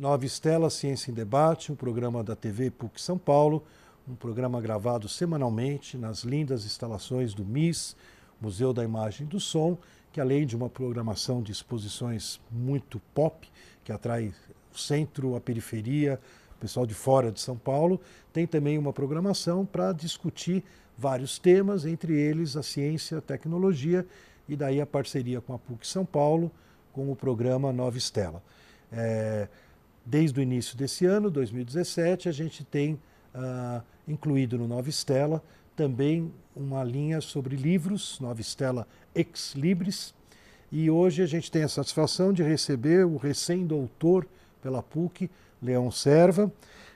Nova Estela Ciência em Debate, um programa da TV PUC São Paulo, um programa gravado semanalmente nas lindas instalações do MIS, Museu da Imagem e do Som, que além de uma programação de exposições muito pop, que atrai o centro, a periferia, o pessoal de fora de São Paulo, tem também uma programação para discutir vários temas, entre eles a ciência, a tecnologia e daí a parceria com a PUC São Paulo, com o programa Nova Estela. É, desde o início desse ano, 2017, a gente tem uh, incluído no Nova Estela também uma linha sobre livros, Nova Estela Ex Libris, e hoje a gente tem a satisfação de receber o recém-doutor pela PUC, Leão Serva.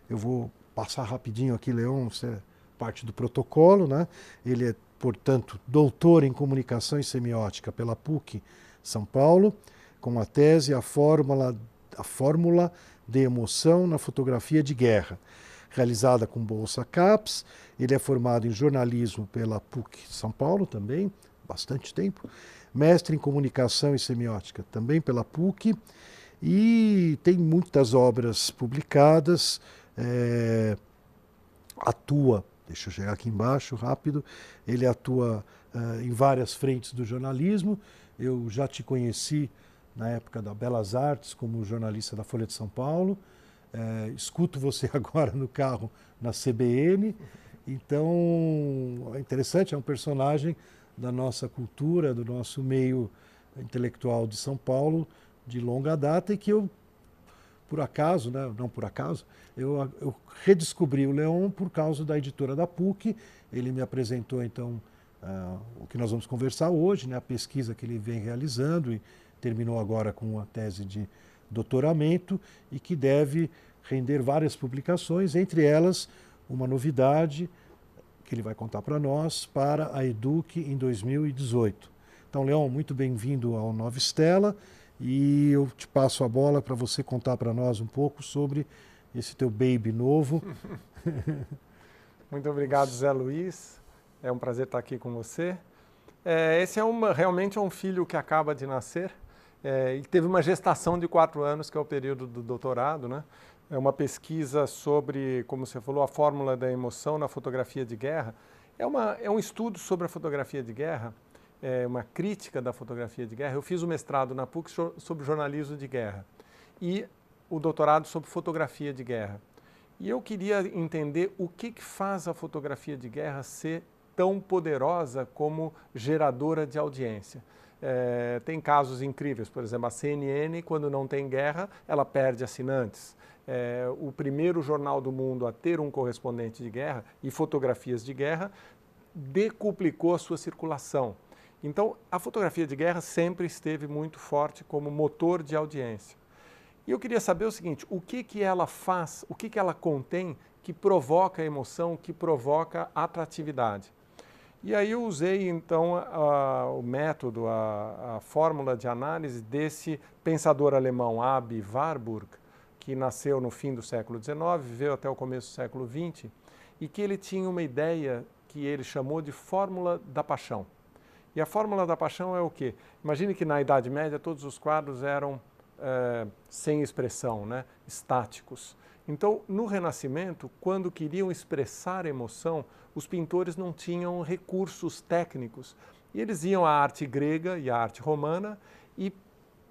Eu vou passar rapidinho aqui, Leão, você é parte do protocolo, né? Ele é, portanto, doutor em comunicação e semiótica pela PUC São Paulo, com a tese A Fórmula, a fórmula de Emoção na Fotografia de Guerra, realizada com Bolsa CAPES. Ele é formado em jornalismo pela PUC São Paulo também, bastante tempo, mestre em comunicação e semiótica também pela PUC, e tem muitas obras publicadas, é, atua, deixa eu chegar aqui embaixo rápido, ele atua é, em várias frentes do jornalismo, eu já te conheci na época da Belas Artes, como jornalista da Folha de São Paulo. É, escuto você agora no carro na CBN. Então, é interessante, é um personagem da nossa cultura, do nosso meio intelectual de São Paulo, de longa data, e que eu, por acaso, né, não por acaso, eu, eu redescobri o Leon por causa da editora da PUC. Ele me apresentou, então, uh, o que nós vamos conversar hoje, né, a pesquisa que ele vem realizando. E, terminou agora com a tese de doutoramento e que deve render várias publicações, entre elas uma novidade que ele vai contar para nós para a Eduque em 2018. Então, Leão, muito bem-vindo ao Nova Estela e eu te passo a bola para você contar para nós um pouco sobre esse teu baby novo. muito obrigado, Zé Luiz. É um prazer estar aqui com você. É, esse é uma, realmente é um filho que acaba de nascer. É, teve uma gestação de quatro anos, que é o período do doutorado, né? É uma pesquisa sobre, como você falou, a fórmula da emoção na fotografia de guerra. É, uma, é um estudo sobre a fotografia de guerra, é uma crítica da fotografia de guerra. Eu fiz o mestrado na PUC sobre jornalismo de guerra e o doutorado sobre fotografia de guerra. E eu queria entender o que, que faz a fotografia de guerra ser tão poderosa como geradora de audiência. É, tem casos incríveis, por exemplo, a CNN, quando não tem guerra, ela perde assinantes. É, o primeiro jornal do mundo a ter um correspondente de guerra e fotografias de guerra decuplicou a sua circulação. Então, a fotografia de guerra sempre esteve muito forte como motor de audiência. E eu queria saber o seguinte: o que, que ela faz, o que, que ela contém que provoca emoção, que provoca atratividade? E aí eu usei então a, o método, a, a, fórmula de análise desse pensador alemão Abi Warburg, que nasceu no fim do século XIX, viveu até o começo do século XX, e que ele tinha uma ideia que ele chamou de fórmula da paixão. E a fórmula da paixão é o quê? Imagine que na Idade Média todos os quadros eram é, sem expressão, né? estáticos. Então, no Renascimento, quando queriam expressar emoção, os pintores não tinham recursos técnicos. E eles iam à arte grega e à arte romana e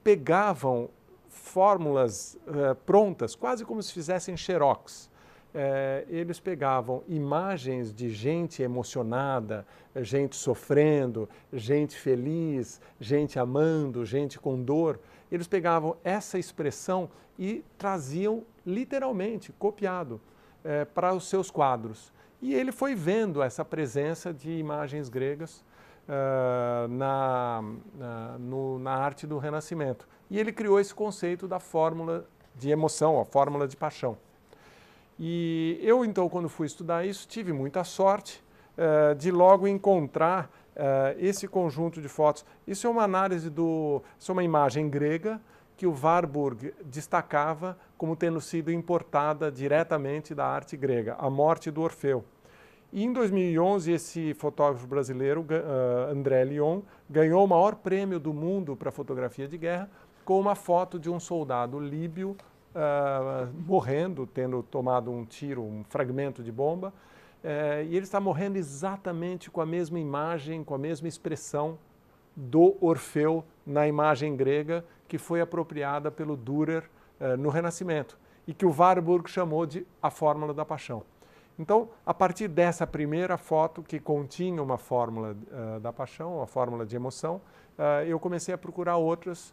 pegavam fórmulas eh, prontas, quase como se fizessem xerox. Eh, eles pegavam imagens de gente emocionada, gente sofrendo, gente feliz, gente amando, gente com dor. Eles pegavam essa expressão e traziam literalmente, copiado, eh, para os seus quadros. E ele foi vendo essa presença de imagens gregas uh, na, na, no, na arte do Renascimento. E ele criou esse conceito da fórmula de emoção, a fórmula de paixão. E eu, então, quando fui estudar isso, tive muita sorte uh, de logo encontrar uh, esse conjunto de fotos. Isso é uma análise do. Isso é uma imagem grega que o Warburg destacava como tendo sido importada diretamente da arte grega, a morte do Orfeu. E em 2011, esse fotógrafo brasileiro, uh, André Lyon, ganhou o maior prêmio do mundo para fotografia de guerra com uma foto de um soldado líbio uh, morrendo, tendo tomado um tiro, um fragmento de bomba, uh, e ele está morrendo exatamente com a mesma imagem, com a mesma expressão do Orfeu na imagem grega que foi apropriada pelo Dürer uh, no Renascimento e que o Warburg chamou de a fórmula da paixão. Então, a partir dessa primeira foto, que continha uma fórmula uh, da paixão, uma fórmula de emoção, eu comecei a procurar outras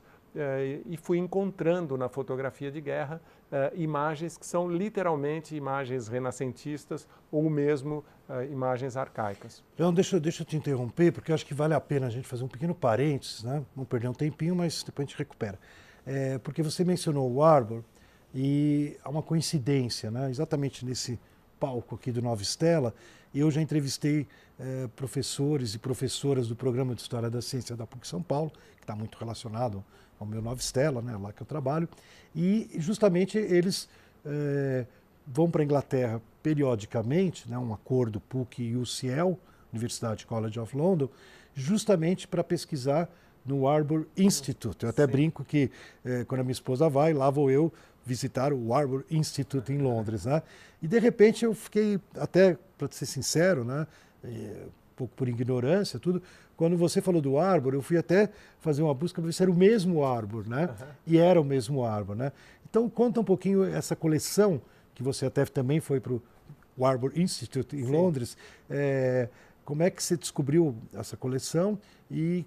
e fui encontrando na fotografia de guerra imagens que são literalmente imagens renascentistas ou mesmo imagens arcaicas. Leão, deixa, deixa eu te interromper, porque acho que vale a pena a gente fazer um pequeno parênteses, né? Vamos perder um tempinho, mas depois a gente recupera. É, porque você mencionou o Arbor e há uma coincidência, né? exatamente nesse palco aqui do Nova Estela, eu já entrevistei eh, professores e professoras do programa de História da Ciência da PUC São Paulo, que está muito relacionado ao meu Nova Estela, né, lá que eu trabalho, e justamente eles eh, vão para a Inglaterra periodicamente, né, um acordo PUC e UCL, Universidade College of London, justamente para pesquisar no Arbor Institute. Eu até Sim. brinco que eh, quando a minha esposa vai, lá vou eu visitar o Arbor Institute em Londres, né? E de repente eu fiquei até, para ser sincero, né, um pouco por ignorância, tudo. Quando você falou do Arbor, eu fui até fazer uma busca para ver se era o mesmo Arbor, né? Uhum. E era o mesmo Arbor, né? Então conta um pouquinho essa coleção que você até também foi para o Arbor Institute em Sim. Londres. É, como é que você descobriu essa coleção e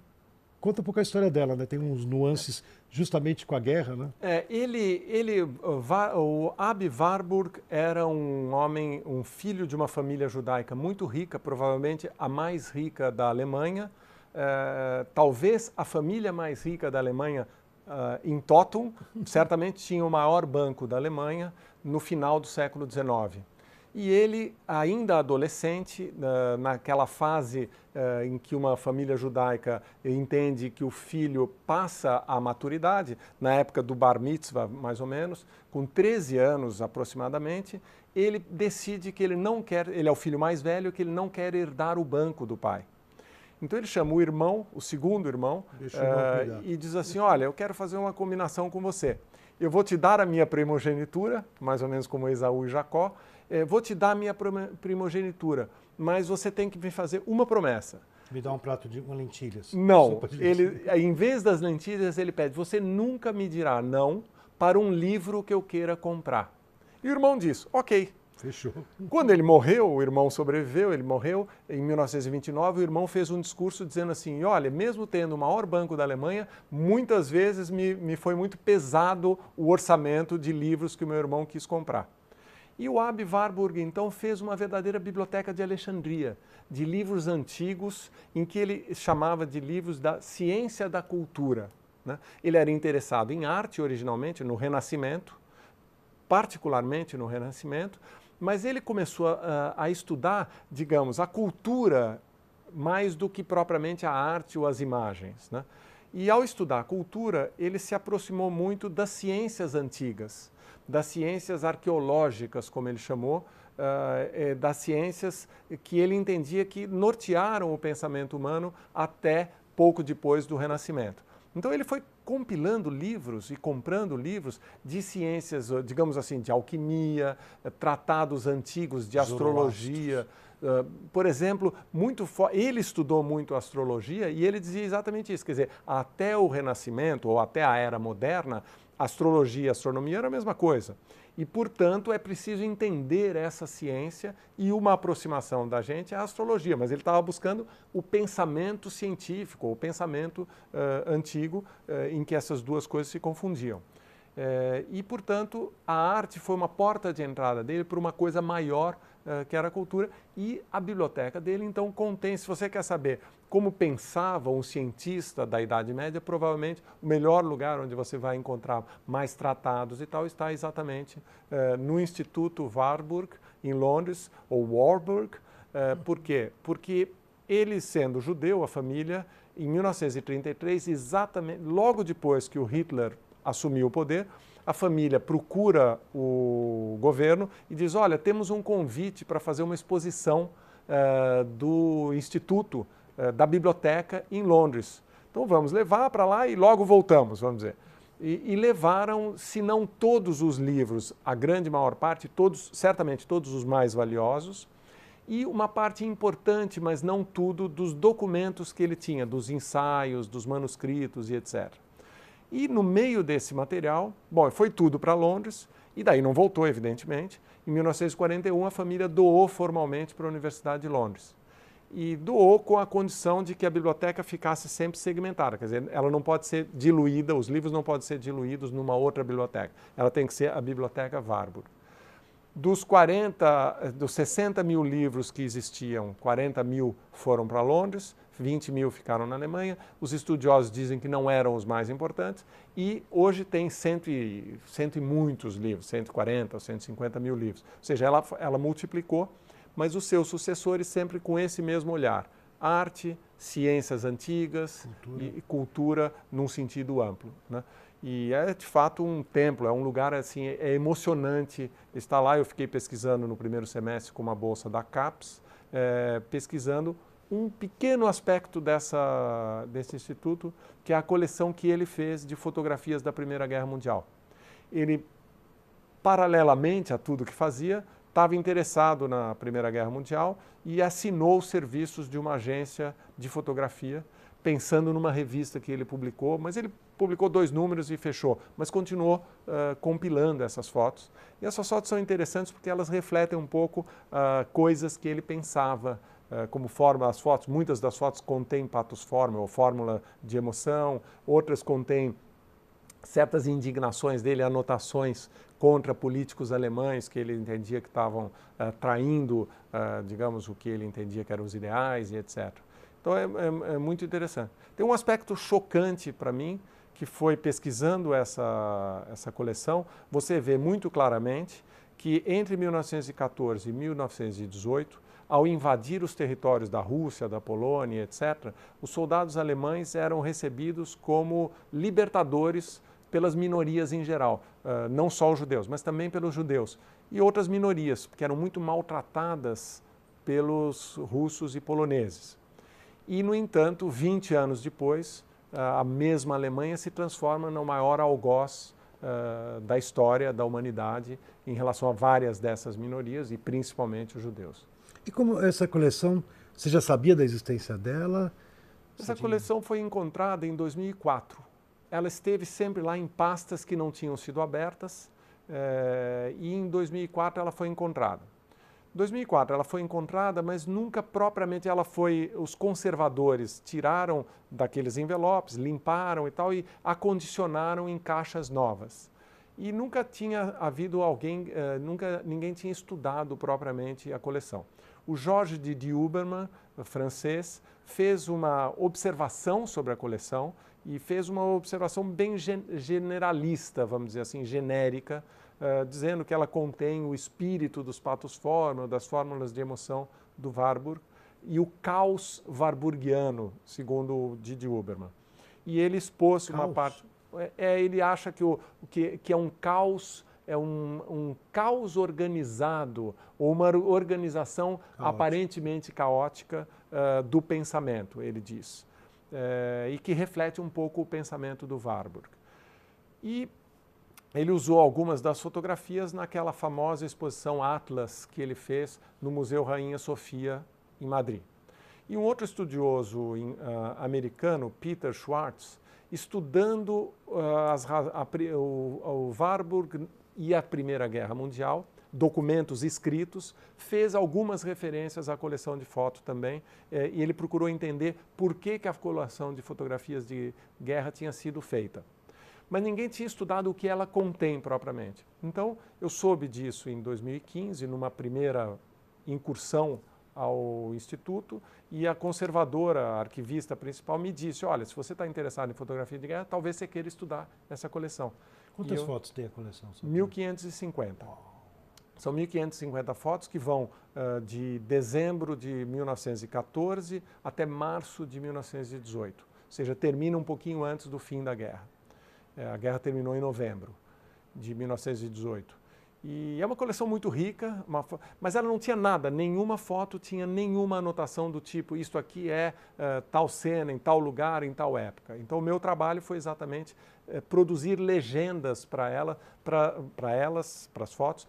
Conta um pouco a história dela, né? Tem uns nuances justamente com a guerra, né? É, ele, ele, o Abi Warburg era um homem, um filho de uma família judaica muito rica, provavelmente a mais rica da Alemanha, é, talvez a família mais rica da Alemanha uh, em Totum, certamente tinha o maior banco da Alemanha no final do século XIX. E ele, ainda adolescente, naquela fase eh, em que uma família judaica entende que o filho passa a maturidade, na época do bar mitzvah, mais ou menos, com 13 anos aproximadamente, ele decide que ele não quer, ele é o filho mais velho, que ele não quer herdar o banco do pai. Então ele chama o irmão, o segundo irmão, uh, e diz assim: Olha, eu quero fazer uma combinação com você. Eu vou te dar a minha primogenitura, mais ou menos como Esaú e Jacó, é, vou te dar a minha primogenitura, mas você tem que me fazer uma promessa. Me dá um prato de lentilhas. Não, ele, em vez das lentilhas, ele pede: você nunca me dirá não para um livro que eu queira comprar. E o irmão diz: ok. Fechou. Quando ele morreu, o irmão sobreviveu, ele morreu em 1929, o irmão fez um discurso dizendo assim, olha, mesmo tendo o maior banco da Alemanha, muitas vezes me, me foi muito pesado o orçamento de livros que o meu irmão quis comprar. E o Abi Warburg, então, fez uma verdadeira biblioteca de Alexandria, de livros antigos, em que ele chamava de livros da ciência da cultura. Né? Ele era interessado em arte originalmente, no Renascimento, particularmente no Renascimento, mas ele começou a, a estudar, digamos, a cultura mais do que propriamente a arte ou as imagens. Né? E ao estudar a cultura, ele se aproximou muito das ciências antigas das ciências arqueológicas, como ele chamou, uh, das ciências que ele entendia que nortearam o pensamento humano até pouco depois do Renascimento. Então ele foi compilando livros e comprando livros de ciências, digamos assim, de alquimia, eh, tratados antigos de astrologia. Uh, por exemplo, muito ele estudou muito astrologia e ele dizia exatamente isso, quer dizer, até o Renascimento ou até a Era Moderna, astrologia e astronomia era a mesma coisa. E, portanto, é preciso entender essa ciência e uma aproximação da gente a astrologia. Mas ele estava buscando o pensamento científico, o pensamento uh, antigo, uh, em que essas duas coisas se confundiam. Uh, e, portanto, a arte foi uma porta de entrada dele para uma coisa maior que era a cultura. E a biblioteca dele, então, contém, se você quer saber como pensava um cientista da Idade Média, provavelmente o melhor lugar onde você vai encontrar mais tratados e tal está exatamente uh, no Instituto Warburg, em Londres, ou Warburg. Uh, por quê? Porque ele, sendo judeu, a família, em 1933, exatamente logo depois que o Hitler assumiu o poder, a família procura o governo e diz: Olha, temos um convite para fazer uma exposição uh, do Instituto eh, da biblioteca em Londres. Então vamos levar para lá e logo voltamos, vamos dizer. E, e, levaram, se não todos os livros, a grande maior parte, todos, certamente todos os mais valiosos, e uma parte importante, mas não tudo, dos documentos que ele tinha, dos ensaios, dos manuscritos e etc. E no meio desse material, bom, foi tudo para Londres, e daí não voltou, evidentemente. Em 1941, a família doou formalmente para a Universidade de Londres. E doou com a condição de que a biblioteca ficasse sempre segmentada, quer dizer, ela não pode ser diluída, os livros não podem ser diluídos numa outra biblioteca. Ela tem que ser a biblioteca Warburg. Dos 40, dos 60 mil livros que existiam, 40 mil foram para Londres, 20 mil ficaram na Alemanha. Os estudiosos dizem que não eram os mais importantes e hoje tem cento e, cento e muitos livros, 140 ou 150 mil livros. Ou seja, ela, ela multiplicou, mas os seus sucessores sempre com esse mesmo olhar. Arte, ciências antigas cultura. e cultura num sentido amplo. Né? E é de fato um templo, é um lugar assim, é emocionante estar lá. Eu fiquei pesquisando no primeiro semestre com uma bolsa da CAPES, é, pesquisando um pequeno aspecto dessa, desse instituto, que é a coleção que ele fez de fotografias da Primeira Guerra Mundial. Ele, paralelamente a tudo que fazia, estava interessado na Primeira Guerra Mundial e assinou os serviços de uma agência de fotografia pensando numa revista que ele publicou, mas ele publicou dois números e fechou, mas continuou uh, compilando essas fotos. E essas fotos são interessantes porque elas refletem um pouco uh, coisas que ele pensava como forma. As fotos, muitas das fotos contêm patos fórmula ou fórmula de emoção, outras contêm certas indignações dele, anotações contra políticos alemães que ele entendia que estavam traindo, digamos, o que ele entendia que eram os ideais e etc. Então é, é, é muito interessante. Tem um aspecto chocante para mim, que foi pesquisando essa, essa coleção, você vê muito claramente que entre 1914 e 1918, ao invadir os territórios da Rússia, da Polônia, etc., os soldados alemães eram recebidos como libertadores pelas minorias em geral, uh, não só os judeus, mas também pelos judeus e outras minorias, que eram muito maltratadas pelos russos e poloneses. E, no entanto, 20 anos depois, a mesma Alemanha se transforma no maior algoz uh, da história da humanidade em relação a várias dessas minorias e principalmente os judeus. E como essa coleção, você já sabia da existência dela? Essa coleção foi encontrada em 2004. Ela esteve sempre lá em pastas que não tinham sido abertas eh, e em 2004 ela foi encontrada. 2004 ela foi encontrada, mas nunca propriamente ela foi. Os conservadores tiraram daqueles envelopes, limparam e tal e acondicionaram em caixas novas. E nunca tinha havido alguém, uh, nunca ninguém tinha estudado propriamente a coleção. O Jorge de Duberman, francês, fez uma observação sobre a coleção e fez uma observação bem generalista, vamos dizer assim, genérica, uh, dizendo que ela contém o espírito dos patos fórmula, das fórmulas de emoção do Warburg e o caos warburgiano, segundo Didi Huberman. E ele expôs caos. uma parte. É, é, ele acha que, o, que, que é um caos é um, um, caos organizado ou uma organização Caótico. aparentemente caótica uh, do pensamento, ele diz, uh, e que reflete um pouco o pensamento do Warburg. E ele usou algumas das fotografias naquela famosa exposição Atlas que ele fez no Museu Rainha Sofia, em Madrid. E um outro estudioso uh, americano, Peter Schwartz, estudando uh, as, a, a, o, o Warburg e a Primeira Guerra Mundial, documentos escritos, fez algumas referências à coleção de fotos também, eh, e ele procurou entender por que, que a coleção de fotografias de guerra tinha sido feita mas ninguém tinha estudado o que ela contém propriamente. Então, eu soube disso em 2015, numa primeira incursão ao Instituto, e a conservadora, a arquivista principal, me disse: Olha, se você está interessado em fotografia de guerra, talvez você queira estudar essa coleção. Quantas eu, fotos tem a coleção? 1550. São 1.550 fotos que vão uh, de dezembro de 1914 até março de 1918. Ou seja, termina um pouquinho antes do fim da guerra. É, a guerra terminou em novembro de 1918. E é uma coleção muito rica, mas ela não tinha nada, nenhuma foto tinha nenhuma anotação do tipo, isto aqui é uh, tal cena, em tal lugar, em tal época. Então o meu trabalho foi exatamente uh, produzir legendas para ela, para elas, para as fotos,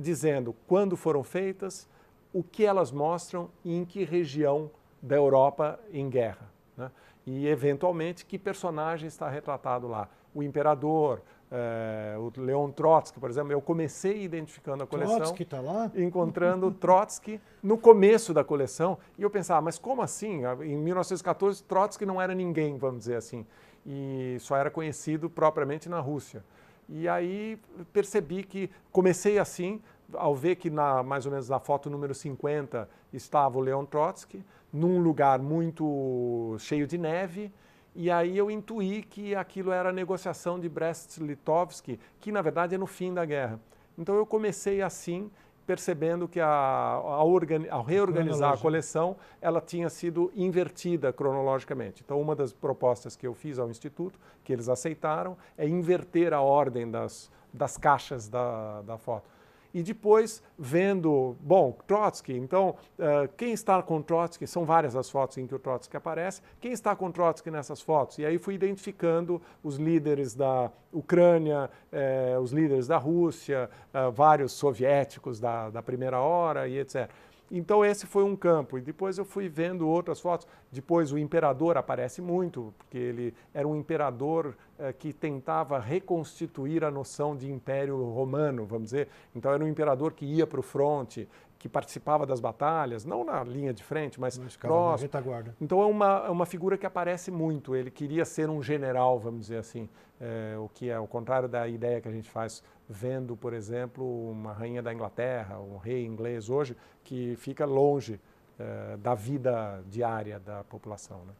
dizendo quando foram feitas, o que elas mostram e em que região da Europa em guerra. Né? E, eventualmente, que personagem está retratado lá. O imperador, é, o Leon Trotsky, por exemplo, eu comecei identificando a coleção. Trotsky está lá? Encontrando Trotsky no começo da coleção. E eu pensava, mas como assim? Em 1914, Trotsky não era ninguém, vamos dizer assim. E só era conhecido propriamente na Rússia. E aí percebi que comecei assim, ao ver que na, mais ou menos na foto número 50 estava o Leon Trotsky, num lugar muito cheio de neve, e aí eu intuí que aquilo era a negociação de Brest-Litovsk, que na verdade é no fim da guerra. Então eu comecei assim, percebendo que a, a ao reorganizar a coleção, ela tinha sido invertida cronologicamente. Então uma das propostas que eu fiz ao Instituto, que eles aceitaram, é inverter a ordem das, das caixas da, da foto e depois vendo, bom, Trotsky, então uh, quem está com Trotsky, são várias as fotos em que o Trotsky aparece, quem está com Trotsky nessas fotos? E aí fui identificando os líderes da Ucrânia, eh, os líderes da Rússia, uh, vários soviéticos da, da primeira hora e etc. Então esse foi um campo. E depois eu fui vendo outras fotos. Depois o imperador aparece muito, porque ele era um imperador eh, que tentava reconstituir a noção de império romano, vamos dizer. Então era um imperador que ia para o fronte, que participava das batalhas, não na linha de frente, mas próximo. Então é uma, é uma figura que aparece muito. Ele queria ser um general, vamos dizer assim, é, o que é o contrário da ideia que a gente faz vendo, por exemplo, uma rainha da Inglaterra, um rei inglês hoje, que fica longe é, da vida diária da população. Né?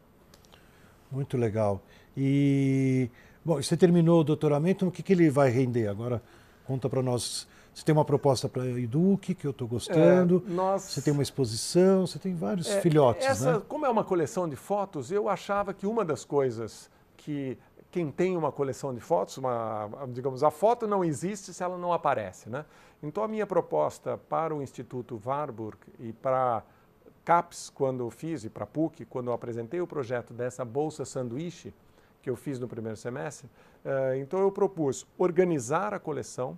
Muito legal. E, bom, você terminou o doutoramento, o que, que ele vai render? Agora, conta para nós. Você tem uma proposta para a Eduque, que eu estou gostando. É, nós... Você tem uma exposição, você tem vários é, filhotes, essa, né? Como é uma coleção de fotos, eu achava que uma das coisas que quem tem uma coleção de fotos, uma, digamos, a foto não existe se ela não aparece, né? Então a minha proposta para o Instituto Warburg e para CAPES, quando eu fiz, e para PUC, quando eu apresentei o projeto dessa bolsa sanduíche, que eu fiz no primeiro semestre, uh, então eu propus organizar a coleção,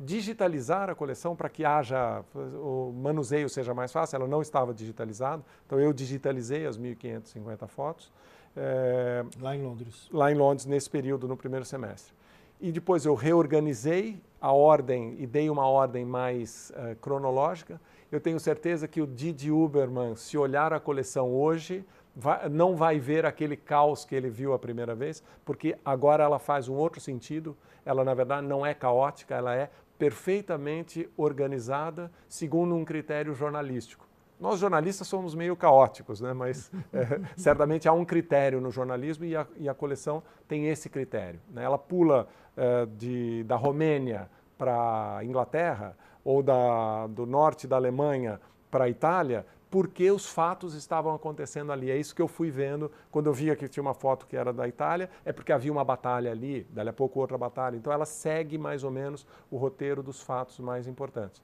digitalizar a coleção para que haja, o manuseio seja mais fácil, ela não estava digitalizada, então eu digitalizei as 1.550 fotos, é, lá em Londres. Lá em Londres, nesse período, no primeiro semestre. E depois eu reorganizei a ordem e dei uma ordem mais uh, cronológica. Eu tenho certeza que o Didi Uberman, se olhar a coleção hoje, vai, não vai ver aquele caos que ele viu a primeira vez, porque agora ela faz um outro sentido. Ela, na verdade, não é caótica, ela é perfeitamente organizada segundo um critério jornalístico. Nós jornalistas somos meio caóticos, né? mas é, certamente há um critério no jornalismo e a, e a coleção tem esse critério. Né? Ela pula é, de, da Romênia para a Inglaterra ou da, do norte da Alemanha para a Itália porque os fatos estavam acontecendo ali. É isso que eu fui vendo quando eu via que tinha uma foto que era da Itália, é porque havia uma batalha ali, dali a pouco outra batalha. Então ela segue mais ou menos o roteiro dos fatos mais importantes.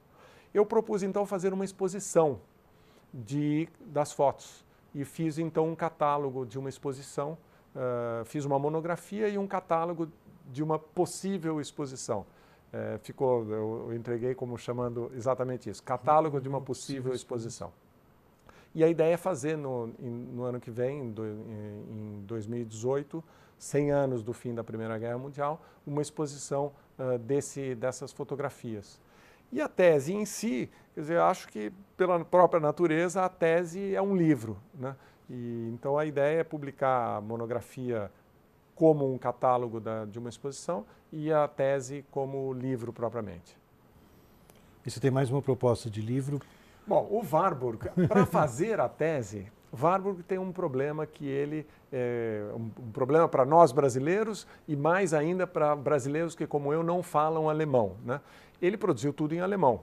Eu propus então fazer uma exposição de, das fotos. E fiz então um catálogo de uma exposição, uh, fiz uma monografia e um catálogo de uma possível exposição. Uh, ficou, eu, eu entreguei como chamando exatamente isso, catálogo de uma possível exposição. E a ideia é fazer no, no ano que vem, em 2018, 100 anos do fim da Primeira Guerra Mundial, uma exposição uh, desse, dessas fotografias. E a tese em si, quer dizer, eu acho que pela própria natureza a tese é um livro, né? E, então a ideia é publicar a monografia como um catálogo da, de uma exposição e a tese como livro propriamente. E você tem mais uma proposta de livro? Bom, o Warburg, para fazer a tese, Warburg tem um problema que ele é um, problema para nós brasileiros e mais ainda para brasileiros que como eu não falam alemão, né? ele produziu tudo em alemão.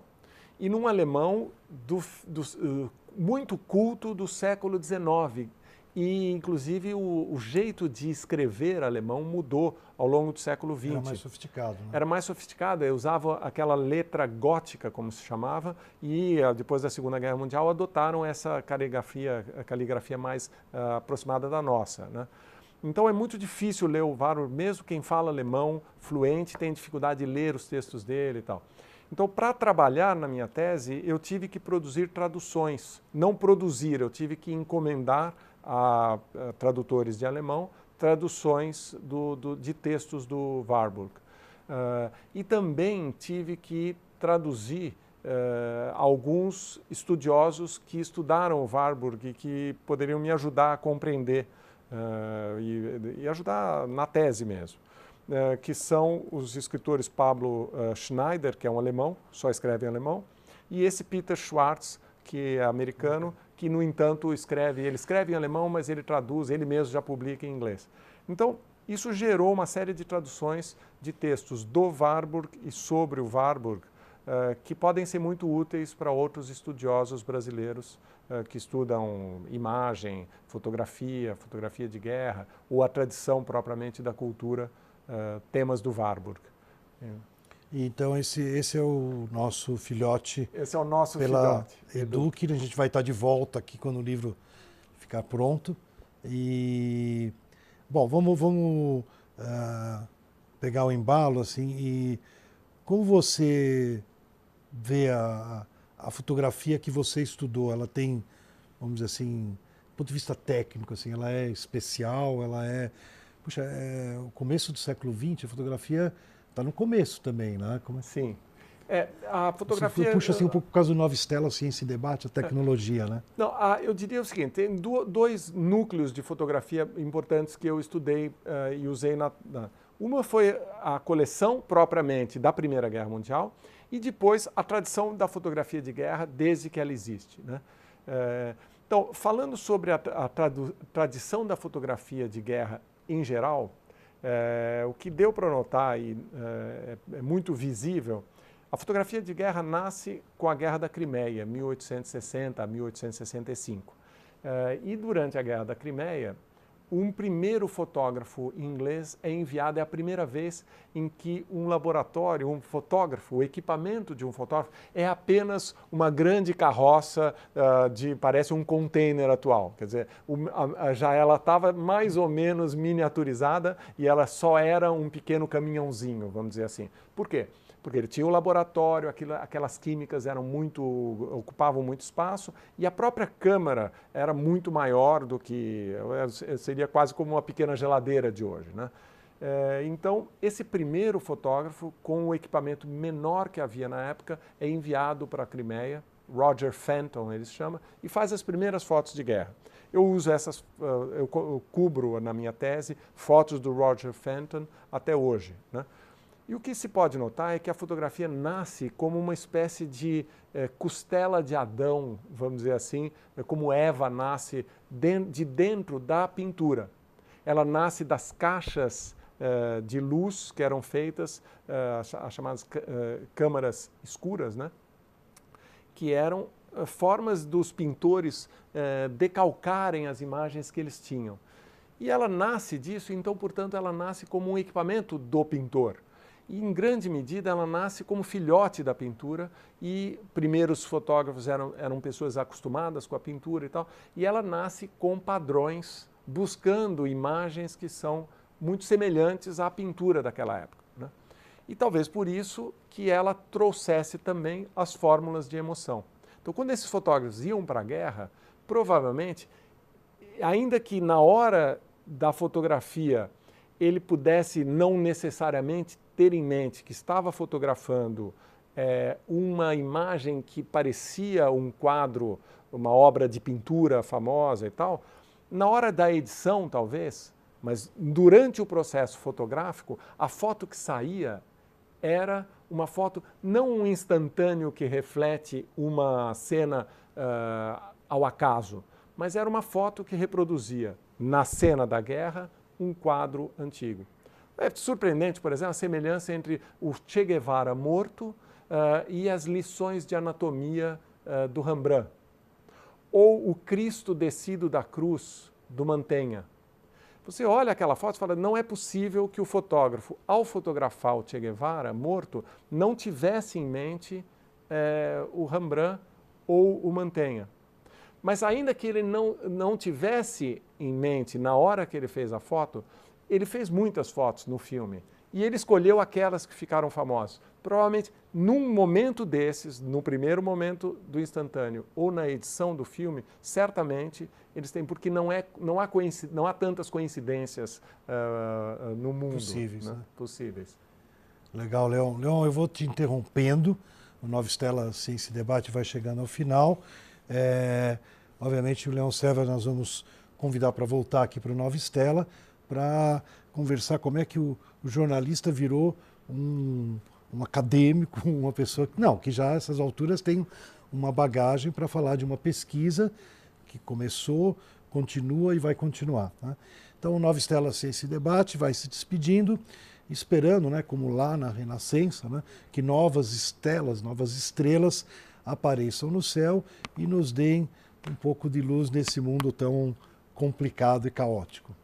E num alemão do, do, uh, muito culto do século XIX, e, inclusive, o, o, jeito de escrever alemão mudou ao longo do século XX. Era mais sofisticado. Né? Era mais sofisticado. Eu usava aquela letra gótica, como se chamava, e ah, depois da Segunda Guerra Mundial adotaram essa caligrafia, caligrafia mais uh, aproximada da nossa. Né? Então é muito difícil ler o Warburg, mesmo quem fala alemão fluente tem dificuldade de ler os textos dele e tal. Então, para trabalhar na minha tese, eu tive que produzir traduções. Não produzir, eu tive que encomendar a, a tradutores de alemão traduções do, do, de textos do Warburg. Uh, e também tive que traduzir uh, alguns estudiosos que estudaram o Warburg e que poderiam me ajudar a compreender uh, e, e, ajudar na tese mesmo. Eh, que são os escritores Pablo Schneider, que é um alemão, só escreve em alemão, e esse Peter Schwartz, que é americano, que, no entanto, escreve, ele escreve em alemão, mas ele traduz, ele mesmo já publica em inglês. Então, isso gerou uma série de traduções de textos do Warburg e sobre o Warburg, uh, que podem ser muito úteis para outros estudiosos brasileiros uh, que estudam imagem, fotografia, fotografia de guerra, ou a tradição propriamente da cultura uh, temas do Warburg. Então esse, esse é o nosso filhote. Esse é o nosso pela filhote. Eduque. A gente vai estar de volta aqui quando o livro ficar pronto. E bom, vamos, vamos uh, pegar o embalo assim e como você vê a, a fotografia que você estudou? Ela tem, vamos dizer assim, do ponto de vista técnico, assim, ela é especial, ela é Puxa, é, o começo do século XX, a fotografia está no começo também, né? Como... É? Sim. É, a fotografia... puxa assim um pouco por causa do Nova Estela, Ciência e Debate, a tecnologia, né? Não, a, eu diria o seguinte, tem do, dois núcleos de fotografia importantes que eu estudei uh, e usei na, na... Uma foi a coleção propriamente da Primeira Guerra Mundial e depois a tradição da fotografia de guerra desde que ela existe, né? Uh, então, falando sobre a, a tradição da fotografia de guerra em geral, é, o que deu para notar e é, é, muito visível, a fotografia de guerra nasce com a Guerra da Crimeia, 1860 a 1865. É, e durante a Guerra da Crimeia, um primeiro fotógrafo inglês é enviado, é a primeira vez em que um laboratório, um fotógrafo, o equipamento de um fotógrafo é apenas uma grande carroça uh, de, parece um container atual. Quer dizer, a, a, já ela estava mais ou menos miniaturizada e ela só era um pequeno caminhãozinho, vamos dizer assim. Por quê? Porque ele tinha o laboratório, aquilo, aquelas químicas eram muito ocupavam muito espaço e a própria câmara era muito maior do que seria quase como uma pequena geladeira de hoje, né? É, então esse primeiro fotógrafo com o equipamento menor que havia na época é enviado para a Crimeia, Roger Fenton ele se chama e faz as primeiras fotos de guerra. Eu uso essas, eu cubro na minha tese fotos do Roger Fenton até hoje, né? E o que se pode notar é que a fotografia nasce como uma espécie de é, costela de Adão, vamos dizer assim, é, como Eva nasce de dentro da pintura. Ela nasce das caixas é, de luz que eram feitas, as chamadas câmaras escuras, né? que eram formas dos pintores decalcarem as imagens que eles tinham. E ela nasce disso, então, portanto, ela nasce como um equipamento do pintor e em grande medida ela nasce como filhote da pintura e primeiros fotógrafos eram, eram pessoas acostumadas com a pintura e tal, e ela nasce com padrões, buscando imagens que são muito semelhantes à pintura daquela época. Né? E talvez por isso que ela trouxesse também as fórmulas de emoção. Então, quando esses fotógrafos iam para a guerra, provavelmente, ainda que na hora da fotografia ele pudesse não necessariamente ter em mente que estava fotografando é, uma imagem que parecia um quadro, uma obra de pintura famosa e tal, na hora da edição, talvez, mas durante o processo fotográfico, a foto que saía era uma foto, não um instantâneo que reflete uma cena uh, ao acaso, mas era uma foto que reproduzia, na cena da guerra, um quadro antigo. É surpreendente, por exemplo, a semelhança entre o Che Guevara morto uh, e as lições de anatomia uh, do Rembrandt. Ou o Cristo descido da cruz do Mantenha. Você olha aquela foto e fala, não é possível que o fotógrafo, ao fotografar o Che Guevara morto, não tivesse em mente é, o Rembrandt ou o Mantenha. Mas ainda que ele não, não tivesse em mente na hora que ele fez a foto, ele fez muitas fotos no filme. E ele escolheu aquelas que ficaram famosas. Provavelmente, num momento desses, no primeiro momento do instantâneo ou na edição do filme, certamente eles têm, porque não, é, não, há, não há tantas coincidências uh, no mundo possíveis. Né? Né? possíveis. Legal, Leão. Leão, eu vou te interrompendo. O Nova Estela Ciência e Debate vai chegando ao final. É, obviamente, o Leão Serva nós vamos convidar para voltar aqui para o Nova Estela para conversar como é que o, o jornalista virou um, um acadêmico, uma pessoa que, não, que já a essas alturas tem uma bagagem para falar de uma pesquisa que começou, continua e vai continuar. Né? Então, o Nova Estela Ciência e Debate vai se despedindo, esperando, né, como lá na Renascença, né, que novas estelas, novas estrelas apareçam no céu e nos deem um pouco de luz nesse mundo tão complicado e caótico.